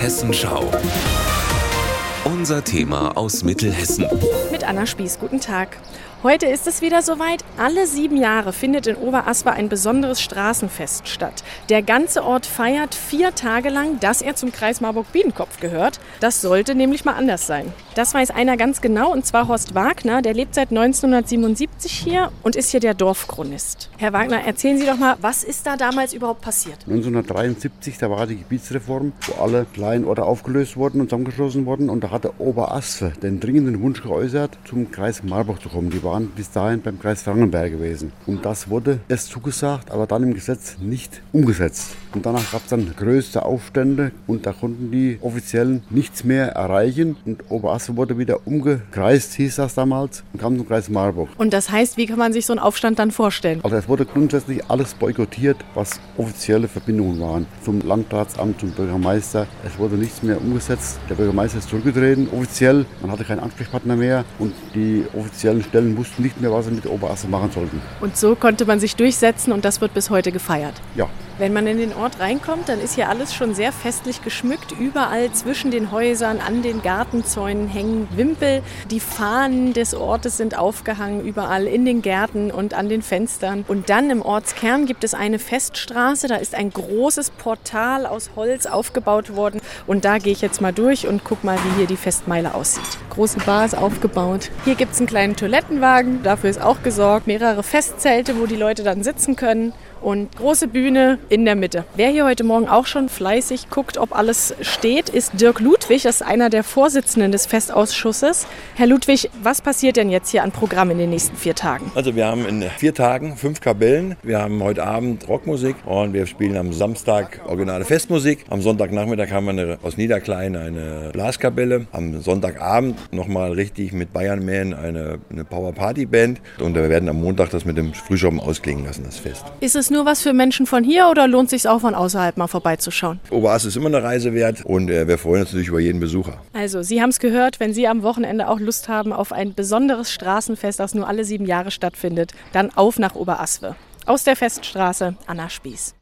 Hessenschau. Unser Thema aus Mittelhessen. Mit Anna Spieß, guten Tag. Heute ist es wieder soweit. Alle sieben Jahre findet in Oberaswa ein besonderes Straßenfest statt. Der ganze Ort feiert vier Tage lang, dass er zum Kreis Marburg-Biedenkopf gehört. Das sollte nämlich mal anders sein. Das weiß einer ganz genau, und zwar Horst Wagner. Der lebt seit 1977 hier und ist hier der Dorfchronist. Herr Wagner, erzählen Sie doch mal, was ist da damals überhaupt passiert? 1973, da war die Gebietsreform, wo alle kleinen Orte aufgelöst wurden und zusammengeschlossen wurden. Und da hatte Oberaswe den dringenden Wunsch geäußert, zum Kreis Marburg zu kommen. Die waren bis dahin beim Kreis Frankenberg gewesen. Und das wurde erst zugesagt, aber dann im Gesetz nicht umgesetzt. Und danach gab es dann größte Aufstände und da konnten die Offiziellen nichts mehr erreichen. Und Oberasse wurde wieder umgekreist, hieß das damals, und kam zum Kreis Marburg. Und das heißt, wie kann man sich so einen Aufstand dann vorstellen? Also es wurde grundsätzlich alles boykottiert, was offizielle Verbindungen waren. Zum Landratsamt, zum Bürgermeister. Es wurde nichts mehr umgesetzt. Der Bürgermeister ist zurückgetreten, offiziell. Man hatte keinen Ansprechpartner mehr und die offiziellen Stellen wussten nicht mehr, was sie mit Oberasse machen sollten. Und so konnte man sich durchsetzen und das wird bis heute gefeiert. Ja, Wenn man in den Ort reinkommt, dann ist hier alles schon sehr festlich geschmückt. Überall zwischen den Häusern, an den Gartenzäunen hängen Wimpel. Die Fahnen des Ortes sind aufgehangen, überall in den Gärten und an den Fenstern. Und dann im Ortskern gibt es eine Feststraße. Da ist ein großes Portal aus Holz aufgebaut worden. Und da gehe ich jetzt mal durch und guck mal, wie hier die Festmeile aussieht. Große Bar ist aufgebaut. Hier gibt es einen kleinen Toilettenwagen. Dafür ist auch gesorgt. Mehrere Festzelte, wo die Leute dann sitzen können und große Bühne in der Mitte. Wer hier heute Morgen auch schon fleißig guckt, ob alles steht, ist Dirk Ludwig. Das ist einer der Vorsitzenden des Festausschusses. Herr Ludwig, was passiert denn jetzt hier an Programm in den nächsten vier Tagen? Also wir haben in vier Tagen fünf Kapellen. Wir haben heute Abend Rockmusik und wir spielen am Samstag originale Festmusik. Am Sonntagnachmittag haben wir eine, aus Niederklein eine Blaskapelle. Am Sonntagabend nochmal richtig mit Bayern Man eine, eine Power Party Band. Und wir werden am Montag das mit dem Frühschoppen ausklingen lassen, das Fest. Ist es nur was für Menschen von hier oder lohnt es sich auch von außerhalb mal vorbeizuschauen? Oberast ist immer eine Reise wert und äh, wir freuen uns natürlich über jeden Besucher. Also, Sie haben es gehört, wenn Sie am Wochenende auch Lust haben auf ein besonderes Straßenfest, das nur alle sieben Jahre stattfindet, dann auf nach Oberaswe. Aus der Feststraße, Anna Spieß.